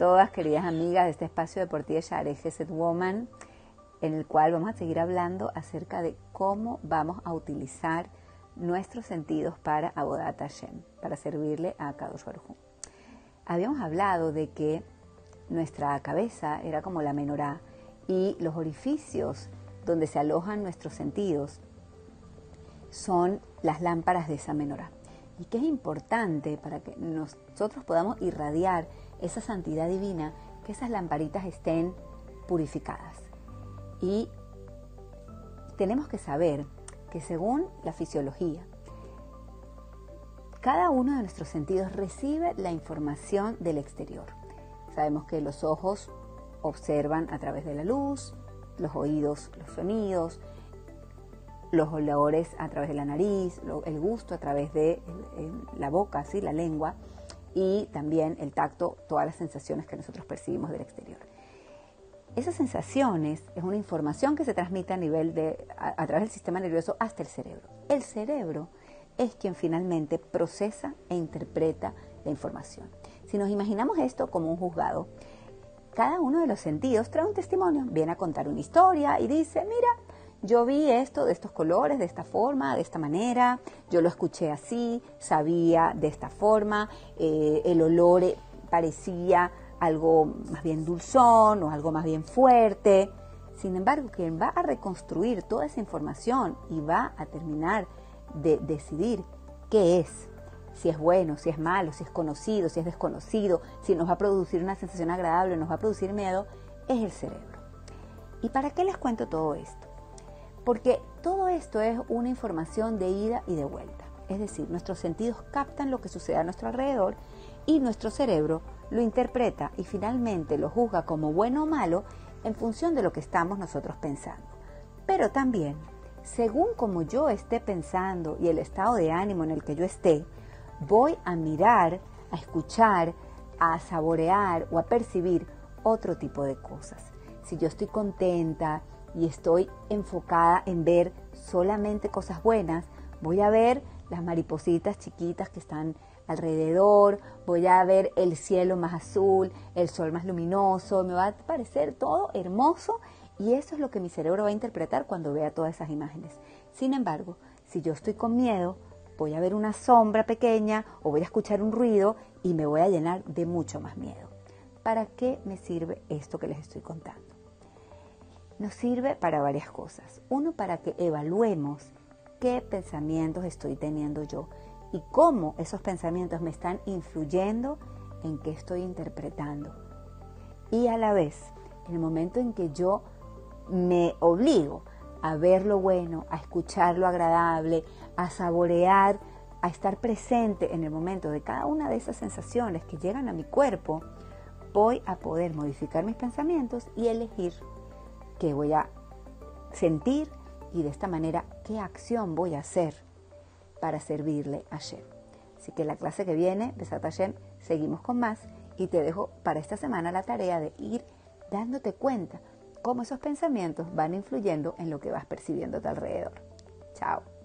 todas, queridas amigas de este espacio deportivo Share Geset Woman, en el cual vamos a seguir hablando acerca de cómo vamos a utilizar nuestros sentidos para Abodat Hashem, para servirle a Kadosh Habíamos hablado de que nuestra cabeza era como la menorá y los orificios donde se alojan nuestros sentidos son las lámparas de esa menorá. Y que es importante para que nosotros podamos irradiar esa santidad divina, que esas lamparitas estén purificadas. Y tenemos que saber que según la fisiología, cada uno de nuestros sentidos recibe la información del exterior. Sabemos que los ojos observan a través de la luz, los oídos los sonidos, los olores a través de la nariz, el gusto a través de la boca, ¿sí? la lengua, y también el tacto, todas las sensaciones que nosotros percibimos del exterior. Esas sensaciones es una información que se transmite a nivel de, a, través del sistema nervioso hasta el cerebro. El cerebro es quien finalmente procesa e interpreta la información. Si nos imaginamos esto como un juzgado, cada uno de los sentidos trae un testimonio, viene a contar una historia y dice, mira, yo vi esto de estos colores, de esta forma, de esta manera, yo lo escuché así, sabía de esta forma, eh, el olor parecía algo más bien dulzón o algo más bien fuerte. Sin embargo, quien va a reconstruir toda esa información y va a terminar de decidir qué es, si es bueno, si es malo, si es conocido, si es desconocido, si nos va a producir una sensación agradable, nos va a producir miedo, es el cerebro. ¿Y para qué les cuento todo esto? Porque todo esto es una información de ida y de vuelta. Es decir, nuestros sentidos captan lo que sucede a nuestro alrededor y nuestro cerebro lo interpreta y finalmente lo juzga como bueno o malo en función de lo que estamos nosotros pensando. Pero también, según como yo esté pensando y el estado de ánimo en el que yo esté, voy a mirar, a escuchar, a saborear o a percibir otro tipo de cosas. Si yo estoy contenta y estoy enfocada en ver solamente cosas buenas, voy a ver las maripositas chiquitas que están alrededor, voy a ver el cielo más azul, el sol más luminoso, me va a parecer todo hermoso y eso es lo que mi cerebro va a interpretar cuando vea todas esas imágenes. Sin embargo, si yo estoy con miedo, voy a ver una sombra pequeña o voy a escuchar un ruido y me voy a llenar de mucho más miedo. ¿Para qué me sirve esto que les estoy contando? Nos sirve para varias cosas. Uno, para que evaluemos qué pensamientos estoy teniendo yo y cómo esos pensamientos me están influyendo en qué estoy interpretando. Y a la vez, en el momento en que yo me obligo a ver lo bueno, a escuchar lo agradable, a saborear, a estar presente en el momento de cada una de esas sensaciones que llegan a mi cuerpo, voy a poder modificar mis pensamientos y elegir qué voy a sentir y de esta manera qué acción voy a hacer para servirle a Shem. Así que la clase que viene, Besat Hashem, seguimos con más y te dejo para esta semana la tarea de ir dándote cuenta cómo esos pensamientos van influyendo en lo que vas percibiendo a tu alrededor. Chao.